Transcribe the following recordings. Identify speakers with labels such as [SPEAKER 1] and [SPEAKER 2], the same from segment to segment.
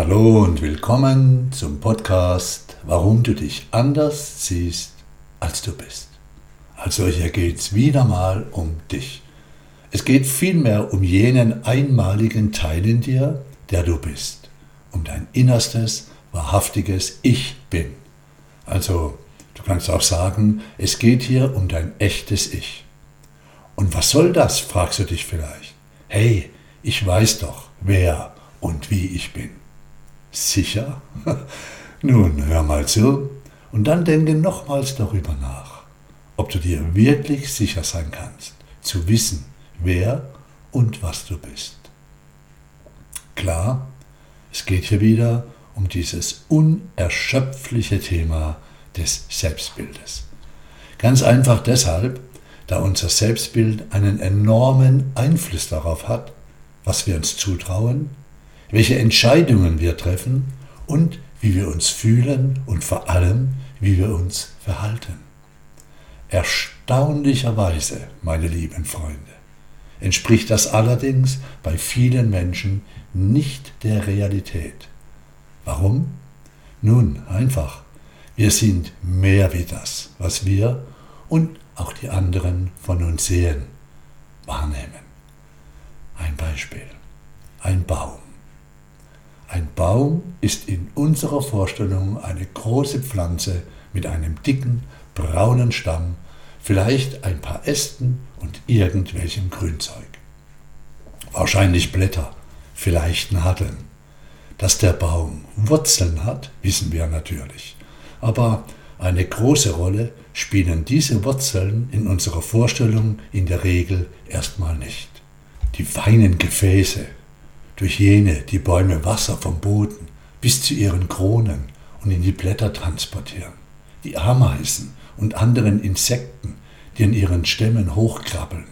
[SPEAKER 1] Hallo und willkommen zum Podcast Warum du dich anders siehst, als du bist. Also hier geht es wieder mal um dich. Es geht vielmehr um jenen einmaligen Teil in dir, der du bist. Um dein innerstes, wahrhaftiges Ich bin. Also, du kannst auch sagen, es geht hier um dein echtes Ich. Und was soll das, fragst du dich vielleicht. Hey, ich weiß doch, wer und wie ich bin. Sicher? Nun, hör mal zu und dann denke nochmals darüber nach, ob du dir wirklich sicher sein kannst, zu wissen, wer und was du bist. Klar, es geht hier wieder um dieses unerschöpfliche Thema des Selbstbildes. Ganz einfach deshalb, da unser Selbstbild einen enormen Einfluss darauf hat, was wir uns zutrauen, welche Entscheidungen wir treffen und wie wir uns fühlen und vor allem, wie wir uns verhalten. Erstaunlicherweise, meine lieben Freunde, entspricht das allerdings bei vielen Menschen nicht der Realität. Warum? Nun, einfach, wir sind mehr wie das, was wir und auch die anderen von uns sehen, wahrnehmen. Ein Beispiel. Ein Baum. Ein Baum ist in unserer Vorstellung eine große Pflanze mit einem dicken, braunen Stamm, vielleicht ein paar Ästen und irgendwelchem Grünzeug. Wahrscheinlich Blätter, vielleicht Nadeln. Dass der Baum Wurzeln hat, wissen wir natürlich. Aber eine große Rolle spielen diese Wurzeln in unserer Vorstellung in der Regel erstmal nicht. Die feinen Gefäße, durch jene die Bäume Wasser vom Boden bis zu ihren Kronen und in die Blätter transportieren. Die Ameisen und anderen Insekten, die in ihren Stämmen hochkrabbeln,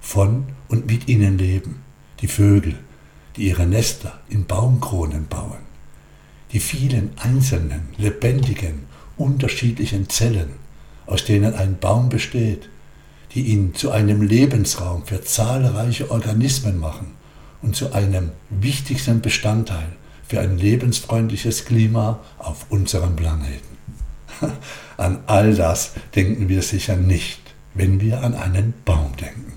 [SPEAKER 1] von und mit ihnen leben. Die Vögel, die ihre Nester in Baumkronen bauen. Die vielen einzelnen, lebendigen, unterschiedlichen Zellen, aus denen ein Baum besteht, die ihn zu einem Lebensraum für zahlreiche Organismen machen und zu einem wichtigsten Bestandteil für ein lebensfreundliches Klima auf unserem Planeten. An all das denken wir sicher nicht, wenn wir an einen Baum denken.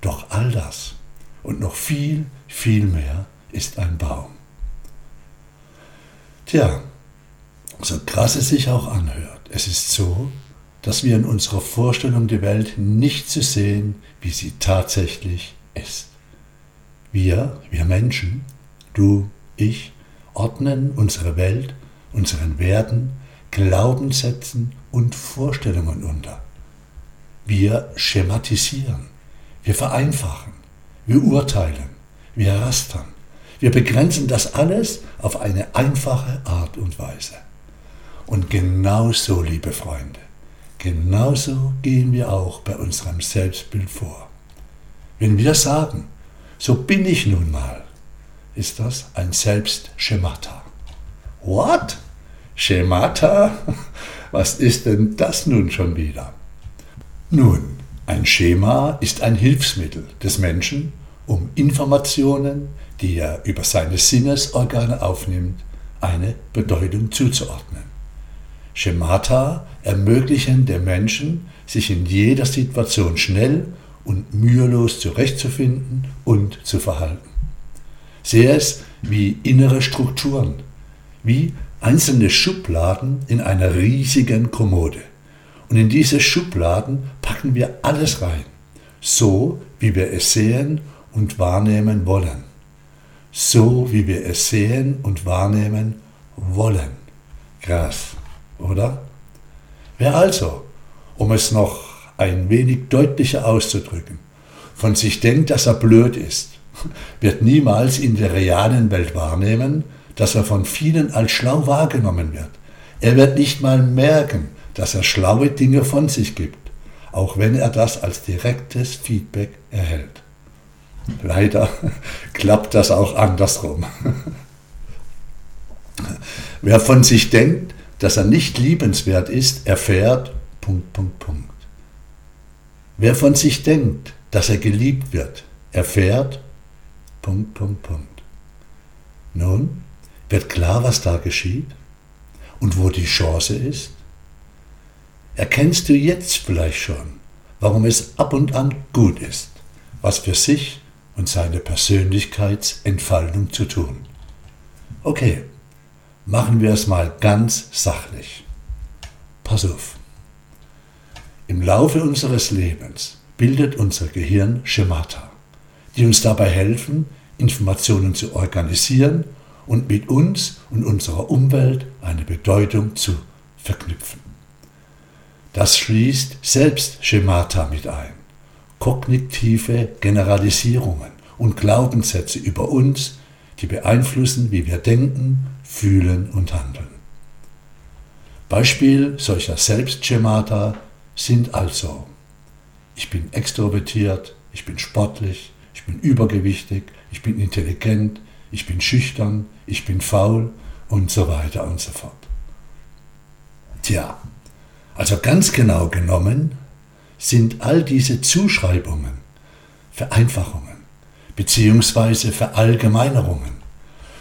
[SPEAKER 1] Doch all das und noch viel, viel mehr ist ein Baum. Tja, so krass es sich auch anhört, es ist so, dass wir in unserer Vorstellung die Welt nicht so sehen, wie sie tatsächlich ist. Wir, wir Menschen, du, ich, ordnen unsere Welt, unseren Werten, Glaubenssätzen und Vorstellungen unter. Wir schematisieren, wir vereinfachen, wir urteilen, wir rastern, wir begrenzen das alles auf eine einfache Art und Weise. Und genauso, liebe Freunde, genauso gehen wir auch bei unserem Selbstbild vor. Wenn wir sagen, so bin ich nun mal, ist das ein Selbstschemata. What? Schemata? Was ist denn das nun schon wieder? Nun, ein Schema ist ein Hilfsmittel des Menschen, um Informationen, die er über seine Sinnesorgane aufnimmt, eine Bedeutung zuzuordnen. Schemata ermöglichen dem Menschen, sich in jeder Situation schnell und mühelos zurechtzufinden und zu verhalten. Sehe es wie innere Strukturen, wie einzelne Schubladen in einer riesigen Kommode. Und in diese Schubladen packen wir alles rein, so wie wir es sehen und wahrnehmen wollen. So wie wir es sehen und wahrnehmen wollen. Krass, oder? Wer also, um es noch ein wenig deutlicher auszudrücken, von sich denkt, dass er blöd ist, wird niemals in der realen Welt wahrnehmen, dass er von vielen als schlau wahrgenommen wird. Er wird nicht mal merken, dass er schlaue Dinge von sich gibt, auch wenn er das als direktes Feedback erhält. Leider klappt das auch andersrum. Wer von sich denkt, dass er nicht liebenswert ist, erfährt Punkt, Punkt, Punkt. Wer von sich denkt, dass er geliebt wird, erfährt Punkt, Punkt, Punkt. Nun, Wird klar, was da geschieht und wo die Chance ist? Erkennst du jetzt vielleicht schon, warum es ab und an gut ist, was für sich und seine Persönlichkeitsentfaltung zu tun? Okay, machen wir es mal ganz sachlich. Pass auf. Im Laufe unseres Lebens bildet unser Gehirn Schemata, die uns dabei helfen, Informationen zu organisieren und mit uns und unserer Umwelt eine Bedeutung zu verknüpfen. Das schließt Selbstschemata mit ein, kognitive Generalisierungen und Glaubenssätze über uns, die beeinflussen, wie wir denken, fühlen und handeln. Beispiel solcher Selbstschemata sind also, ich bin extrovertiert, ich bin sportlich, ich bin übergewichtig, ich bin intelligent, ich bin schüchtern, ich bin faul und so weiter und so fort. Tja, also ganz genau genommen sind all diese Zuschreibungen Vereinfachungen bzw. Verallgemeinerungen.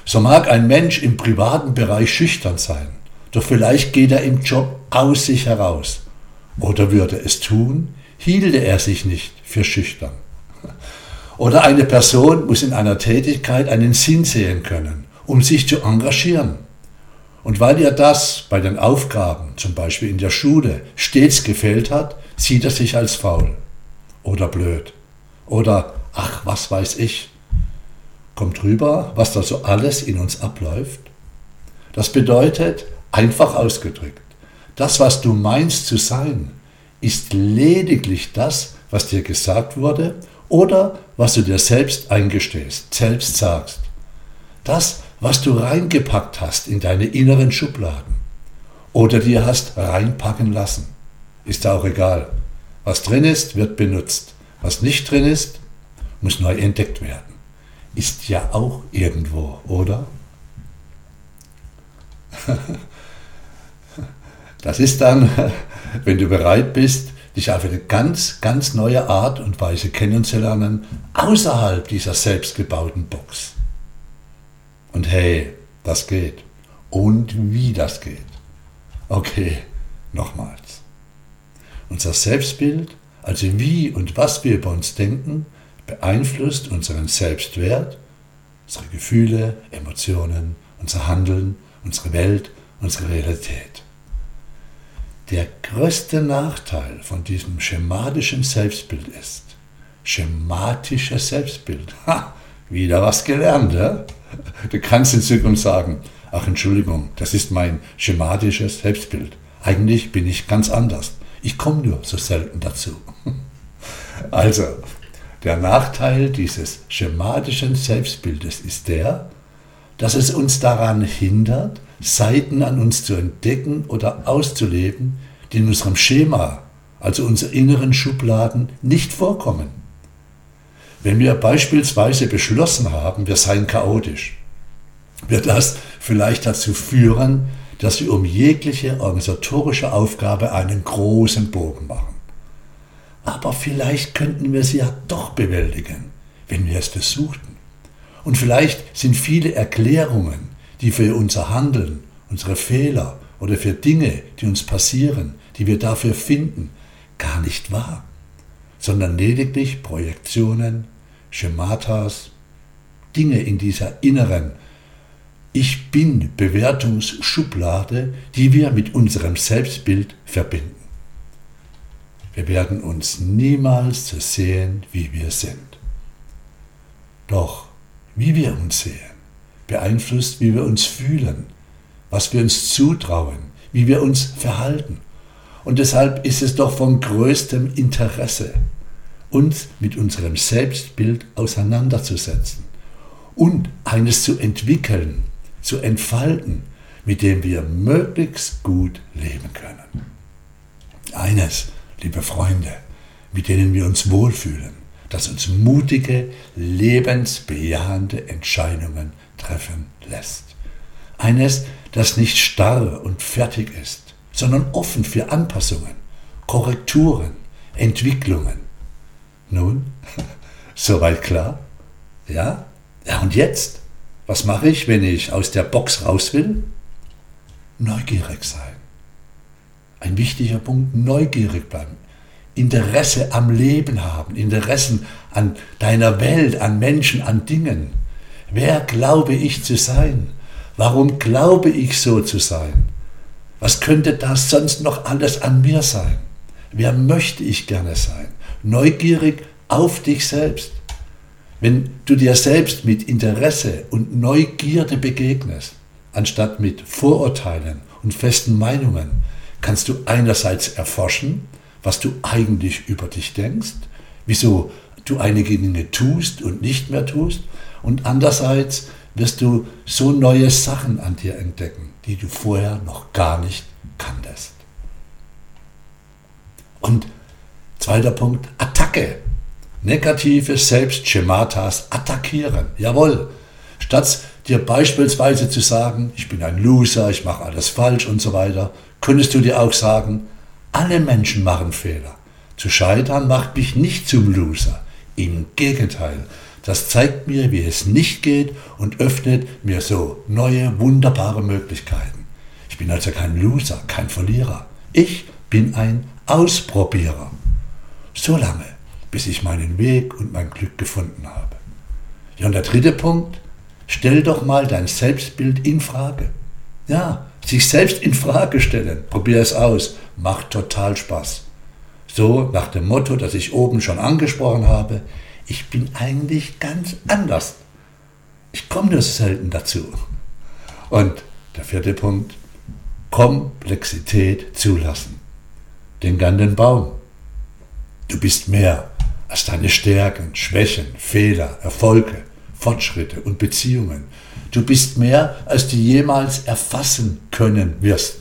[SPEAKER 1] So mag ein Mensch im privaten Bereich schüchtern sein, doch vielleicht geht er im Job aus sich heraus. Oder würde es tun, hielte er sich nicht für schüchtern. Oder eine Person muss in einer Tätigkeit einen Sinn sehen können, um sich zu engagieren. Und weil ihr das bei den Aufgaben, zum Beispiel in der Schule, stets gefällt hat, sieht er sich als faul oder blöd oder ach, was weiß ich. Kommt rüber, was da so alles in uns abläuft? Das bedeutet, einfach ausgedrückt, das, was du meinst zu sein, ist lediglich das, was dir gesagt wurde oder was du dir selbst eingestehst, selbst sagst. Das, was du reingepackt hast in deine inneren Schubladen oder dir hast reinpacken lassen. Ist auch egal. Was drin ist, wird benutzt. Was nicht drin ist, muss neu entdeckt werden. Ist ja auch irgendwo, oder? Das ist dann, wenn du bereit bist, dich auf eine ganz, ganz neue Art und Weise kennenzulernen, außerhalb dieser selbstgebauten Box. Und hey, das geht. Und wie das geht. Okay, nochmals. Unser Selbstbild, also wie und was wir über uns denken, beeinflusst unseren Selbstwert, unsere Gefühle, Emotionen, unser Handeln, unsere Welt, unsere Realität. Der größte Nachteil von diesem schematischen Selbstbild ist, schematisches Selbstbild. Ha, wieder was gelernt, ja? Du kannst in Zukunft sagen, ach Entschuldigung, das ist mein schematisches Selbstbild. Eigentlich bin ich ganz anders. Ich komme nur so selten dazu. Also, der Nachteil dieses schematischen Selbstbildes ist der, dass es uns daran hindert, Seiten an uns zu entdecken oder auszuleben, die in unserem Schema, also unseren inneren Schubladen, nicht vorkommen. Wenn wir beispielsweise beschlossen haben, wir seien chaotisch, wird das vielleicht dazu führen, dass wir um jegliche organisatorische Aufgabe einen großen Bogen machen. Aber vielleicht könnten wir sie ja doch bewältigen, wenn wir es versuchten. Und vielleicht sind viele Erklärungen, die für unser Handeln, unsere Fehler oder für Dinge, die uns passieren, die wir dafür finden, gar nicht wahr, sondern lediglich Projektionen, Schematas, Dinge in dieser inneren Ich bin Bewertungsschublade, die wir mit unserem Selbstbild verbinden. Wir werden uns niemals so sehen, wie wir sind. Doch wie wir uns sehen, beeinflusst, wie wir uns fühlen, was wir uns zutrauen, wie wir uns verhalten. Und deshalb ist es doch von größtem Interesse, uns mit unserem Selbstbild auseinanderzusetzen und eines zu entwickeln, zu entfalten, mit dem wir möglichst gut leben können. Eines, liebe Freunde, mit denen wir uns wohlfühlen, das uns mutige, lebensbejahende Entscheidungen treffen lässt. Eines, das nicht starr und fertig ist, sondern offen für Anpassungen, Korrekturen, Entwicklungen nun, soweit klar? Ja? Ja, und jetzt? Was mache ich, wenn ich aus der Box raus will? Neugierig sein. Ein wichtiger Punkt, neugierig bleiben. Interesse am Leben haben, Interessen an deiner Welt, an Menschen, an Dingen. Wer glaube ich zu sein? Warum glaube ich so zu sein? Was könnte das sonst noch alles an mir sein? Wer möchte ich gerne sein? Neugierig auf dich selbst. Wenn du dir selbst mit Interesse und Neugierde begegnest, anstatt mit Vorurteilen und festen Meinungen, kannst du einerseits erforschen, was du eigentlich über dich denkst, wieso du einige Dinge tust und nicht mehr tust, und andererseits wirst du so neue Sachen an dir entdecken, die du vorher noch gar nicht kanntest. Und zweiter Punkt, Attacke. Negative Selbstschematas attackieren. Jawohl. Statt dir beispielsweise zu sagen, ich bin ein Loser, ich mache alles falsch und so weiter, könntest du dir auch sagen, alle Menschen machen Fehler. Zu scheitern macht mich nicht zum Loser. Im Gegenteil, das zeigt mir, wie es nicht geht und öffnet mir so neue, wunderbare Möglichkeiten. Ich bin also kein Loser, kein Verlierer. Ich bin ein Ausprobierer. So lange, bis ich meinen Weg und mein Glück gefunden habe. Ja, und der dritte Punkt, stell doch mal dein Selbstbild in Frage. Ja, sich selbst in Frage stellen. Probier es aus. Macht total Spaß. So nach dem Motto, das ich oben schon angesprochen habe, ich bin eigentlich ganz anders. Ich komme nur selten dazu. Und der vierte Punkt, Komplexität zulassen. Den Baum. Du bist mehr als deine Stärken, Schwächen, Fehler, Erfolge, Fortschritte und Beziehungen. Du bist mehr, als du jemals erfassen können wirst.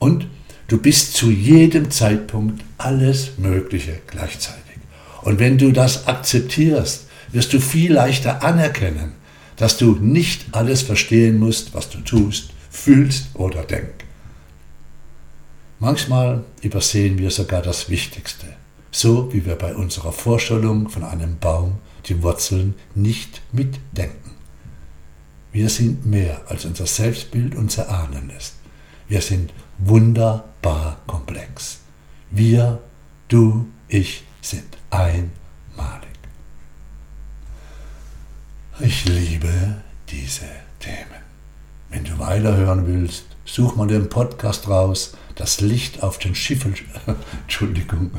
[SPEAKER 1] Und du bist zu jedem Zeitpunkt alles Mögliche gleichzeitig. Und wenn du das akzeptierst, wirst du viel leichter anerkennen, dass du nicht alles verstehen musst, was du tust, fühlst oder denkst. Manchmal übersehen wir sogar das Wichtigste, so wie wir bei unserer Vorstellung von einem Baum die Wurzeln nicht mitdenken. Wir sind mehr, als unser Selbstbild uns erahnen lässt. Wir sind wunderbar komplex. Wir, du, ich sind einmalig. Ich liebe diese Themen. Wenn du weiterhören willst, such mal den Podcast raus, das Licht auf den Schiffel, Entschuldigung,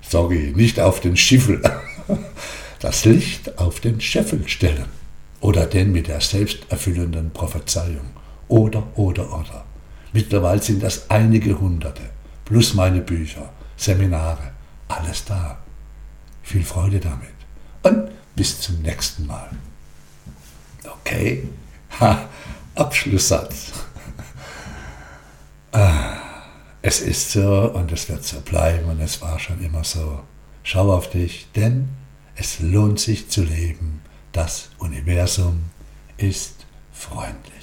[SPEAKER 1] sorry, nicht auf den Schiffel, das Licht auf den Scheffel stellen oder den mit der selbsterfüllenden Prophezeiung. Oder, oder, oder. Mittlerweile sind das einige hunderte, plus meine Bücher, Seminare, alles da. Viel Freude damit. Und bis zum nächsten Mal. Okay, ha, Abschlusssatz. Ah, es ist so und es wird so bleiben und es war schon immer so. Schau auf dich, denn es lohnt sich zu leben das Universum ist freundlich.